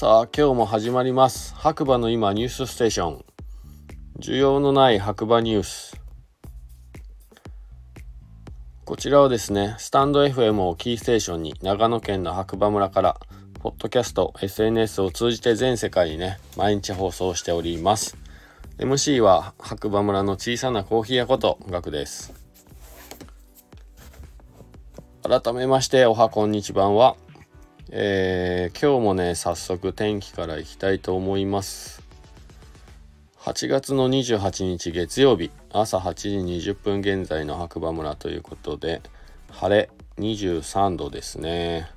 さあ今日も始まります。白馬の今ニュースステーション。需要のない白馬ニュース。こちらはですねスタンド FM をキーステーションに長野県の白馬村からポッドキャスト SNS を通じて全世界にね毎日放送しております。MC は白馬村の小さなコーヒー屋ことガクです。改めましておはこんにちばんは。えー、今日もね早速天気からいきたいと思います。8月の28日月曜日朝8時20分現在の白馬村ということで晴れ23度ですね。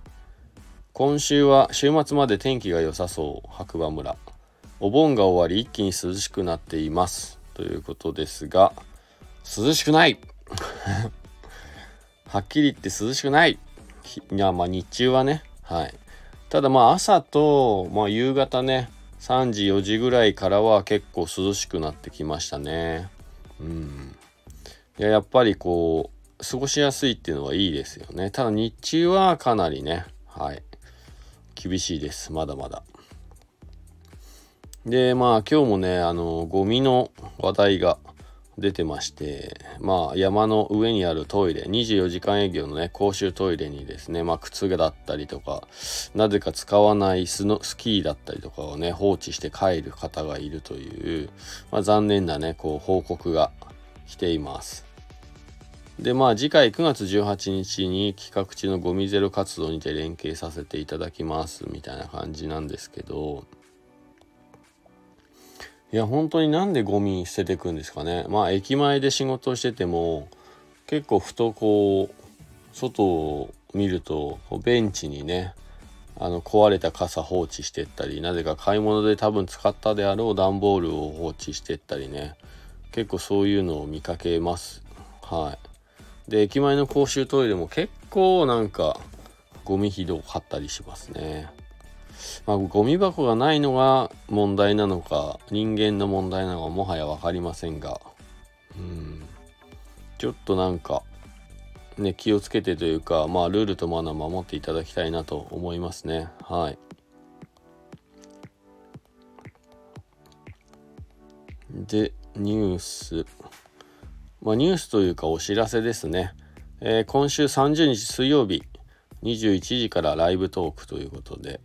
今週は週末まで天気が良さそう白馬村。お盆が終わり一気に涼しくなっています。ということですが涼しくない。はっきり言って涼しくない。いやまあ日中はねはい。ただまあ朝と、まあ、夕方ね3時4時ぐらいからは結構涼しくなってきましたね。うん。いややっぱりこう過ごしやすいっていうのはいいですよね。ただ日中はかなりねはい厳しいですまだまだ。でまあ今日もねあのゴミの話題が出てましてまあ山の上にあるトイレ24時間営業のね公衆トイレにですねまあ靴だったりとかなぜか使わないスのスキーだったりとかをね放置して帰る方がいるという、まあ、残念なねこう報告が来ています。でまあ次回9月18日に企画中のゴミゼロ活動にて連携させていただきますみたいな感じなんですけどいや本当になんでゴミ捨ててくんですかね。まあ駅前で仕事してても結構ふとこう外を見るとベンチにねあの壊れた傘放置してったりなぜか買い物で多分使ったであろう段ボールを放置してったりね。結構そういうのを見かけます。はい。で駅前の公衆トイレも結構なんかゴミひどかったりしますね。まあ、ゴミ箱がないのが問題なのか人間の問題なのかもはや分かりませんが。うん。ちょっとなんかね気をつけてというかまあルールとマナー守っていただきたいなと思いますね。はい。でニュース。まあニュースというかお知らせですね、えー、今週30日水曜日21時からライブトークということで。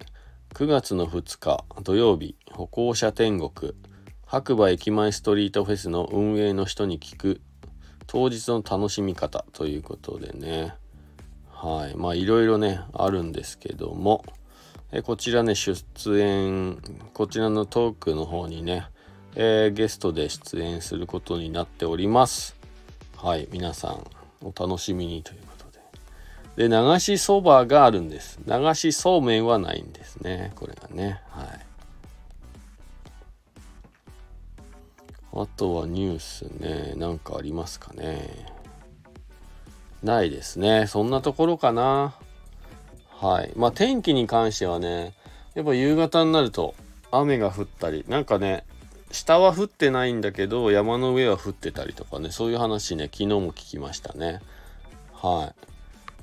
9月の2日土曜日歩行者天国白馬駅前ストリートフェスの運営の人に聞く当日の楽しみ方ということでね。はい。まあいろいろねあるんですけども。えこちらね出演こちらのトークの方にね、えー、ゲストで出演することになっております。はい。皆さんお楽しみにというで、流しそばがあるんです。流しそうめんはないんですね。これがね。はい。あとはニュースね。なんかありますかね。ないですね。そんなところかな。はい。まあ天気に関してはね、やっぱ夕方になると雨が降ったり、なんかね、下は降ってないんだけど山の上は降ってたりとかね、そういう話ね、昨日も聞きましたね。はい。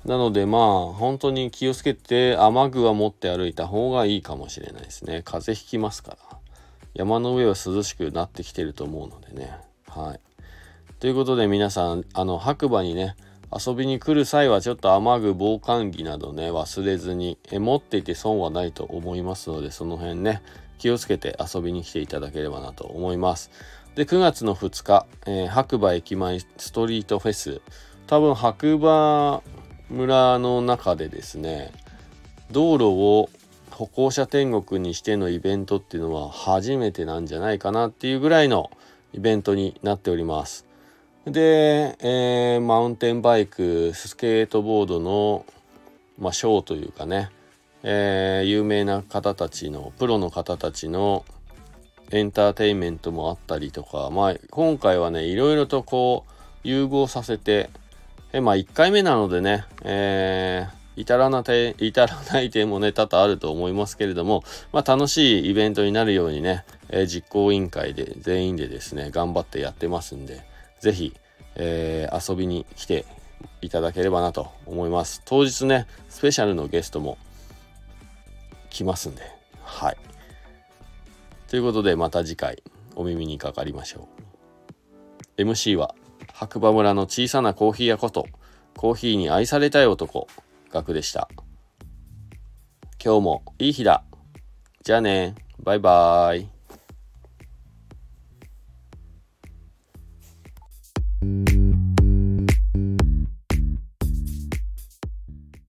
なのでまあ本当に気をつけて雨具は持って歩いた方がいいかもしれないですね。風邪ひきますから。山の上は涼しくなってきてると思うのでね。はい。ということで皆さん、あの白馬にね、遊びに来る際はちょっと雨具、防寒着などね、忘れずに、え持っていて損はないと思いますので、その辺ね、気をつけて遊びに来ていただければなと思います。で、9月の2日、えー、白馬駅前ストリートフェス、多分白馬村の中でですね道路を歩行者天国にしてのイベントっていうのは初めてなんじゃないかなっていうぐらいのイベントになっております。で、えー、マウンテンバイクスケートボードの、まあ、ショーというかね、えー、有名な方たちのプロの方たちのエンターテインメントもあったりとか、まあ、今回はねいろいろとこう融合させてえまあ1回目なのでね、えー、至らなて至らない点もね多々あると思いますけれども、まあ、楽しいイベントになるようにね、えー、実行委員会で全員でですね頑張ってやってますんで是非、えー、遊びに来ていただければなと思います。当日ねスペシャルのゲストも来ますんではい。ということでまた次回お耳にかかりましょう。MC は白馬村の小さなコーヒー屋ことコーヒーに愛されたい男ガクでした。今日もいい日だ。じゃあね。バイバーイ。